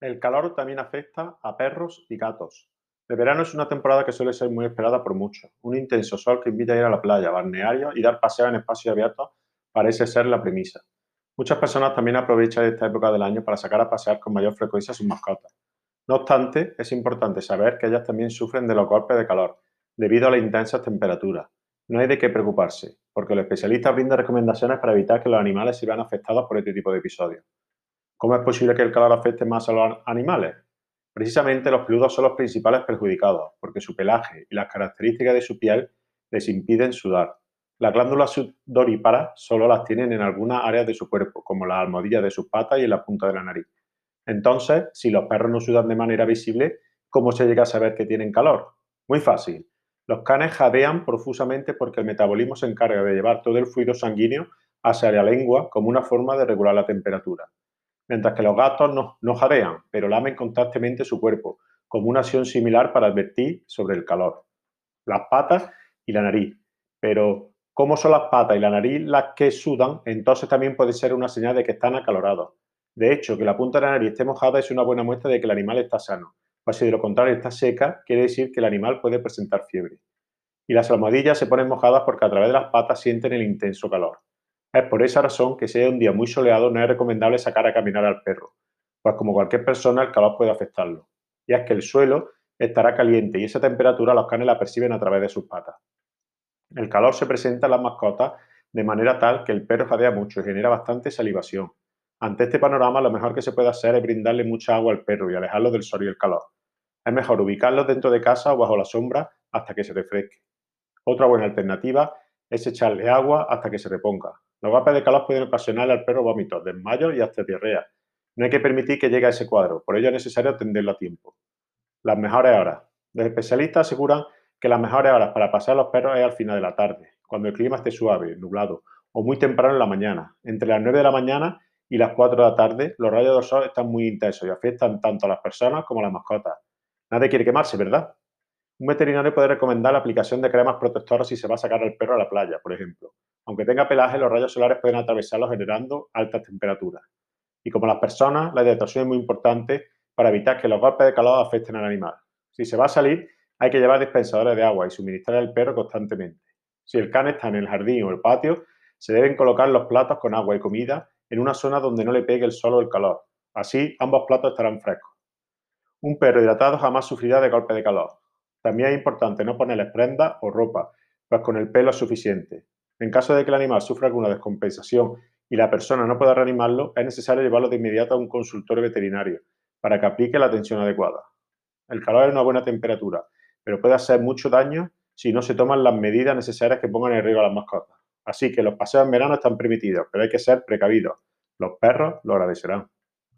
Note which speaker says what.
Speaker 1: El calor también afecta a perros y gatos. El verano es una temporada que suele ser muy esperada por muchos. Un intenso sol que invita a ir a la playa, balneario y dar paseo en espacios abiertos parece ser la premisa. Muchas personas también aprovechan esta época del año para sacar a pasear con mayor frecuencia a sus mascotas. No obstante, es importante saber que ellas también sufren de los golpes de calor debido a las intensas temperaturas. No hay de qué preocuparse, porque los especialistas brindan recomendaciones para evitar que los animales se vean afectados por este tipo de episodios. ¿Cómo es posible que el calor afecte más a los animales? Precisamente los peludos son los principales perjudicados, porque su pelaje y las características de su piel les impiden sudar. Las glándulas sudoríparas solo las tienen en algunas áreas de su cuerpo, como las almohadillas de sus patas y en la punta de la nariz. Entonces, si los perros no sudan de manera visible, ¿cómo se llega a saber que tienen calor? Muy fácil. Los canes jadean profusamente porque el metabolismo se encarga de llevar todo el fluido sanguíneo hacia la lengua como una forma de regular la temperatura mientras que los gatos no, jadean, pero lamen constantemente su cuerpo, como una acción similar para advertir sobre el calor. Las patas y la nariz. Pero, ¿cómo son las patas y la nariz las que sudan? Entonces también puede ser una señal de que están acalorados. De hecho, que la punta de la nariz esté mojada es una buena muestra de que el animal está sano. Pues si de lo contrario está seca, quiere decir que el animal puede presentar fiebre. Y las almohadillas se ponen mojadas porque a través de las patas sienten el intenso calor. Es por esa razón que si es un día muy soleado no es recomendable sacar a caminar al perro, pues como cualquier persona el calor puede afectarlo. Y es que el suelo estará caliente y esa temperatura los canes la perciben a través de sus patas. El calor se presenta en las mascotas de manera tal que el perro jadea mucho y genera bastante salivación. Ante este panorama, lo mejor que se puede hacer es brindarle mucha agua al perro y alejarlo del sol y el calor. Es mejor ubicarlo dentro de casa o bajo la sombra hasta que se refresque. Otra buena alternativa es echarle agua hasta que se reponga. Los golpes de calor pueden ocasionar al perro vómitos, desmayos y hasta diarrea. No hay que permitir que llegue a ese cuadro, por ello es necesario atenderlo a tiempo. Las mejores horas. Los especialistas aseguran que las mejores horas para pasear a los perros es al final de la tarde, cuando el clima esté suave, nublado, o muy temprano en la mañana. Entre las 9 de la mañana y las 4 de la tarde, los rayos del sol están muy intensos y afectan tanto a las personas como a las mascotas. Nadie quiere quemarse, ¿verdad? Un veterinario puede recomendar la aplicación de cremas protectoras si se va a sacar al perro a la playa, por ejemplo. Aunque tenga pelaje, los rayos solares pueden atravesarlo generando altas temperaturas. Y como las personas, la hidratación es muy importante para evitar que los golpes de calor afecten al animal. Si se va a salir, hay que llevar dispensadores de agua y suministrar al perro constantemente. Si el can está en el jardín o el patio, se deben colocar los platos con agua y comida en una zona donde no le pegue el sol o el calor. Así, ambos platos estarán frescos. Un perro hidratado jamás sufrirá de golpe de calor. También es importante no ponerles prendas o ropa, pues con el pelo es suficiente. En caso de que el animal sufra alguna descompensación y la persona no pueda reanimarlo, es necesario llevarlo de inmediato a un consultorio veterinario para que aplique la atención adecuada. El calor es una buena temperatura, pero puede hacer mucho daño si no se toman las medidas necesarias que pongan en riesgo a las mascotas. Así que los paseos en verano están permitidos, pero hay que ser precavidos. Los perros lo agradecerán.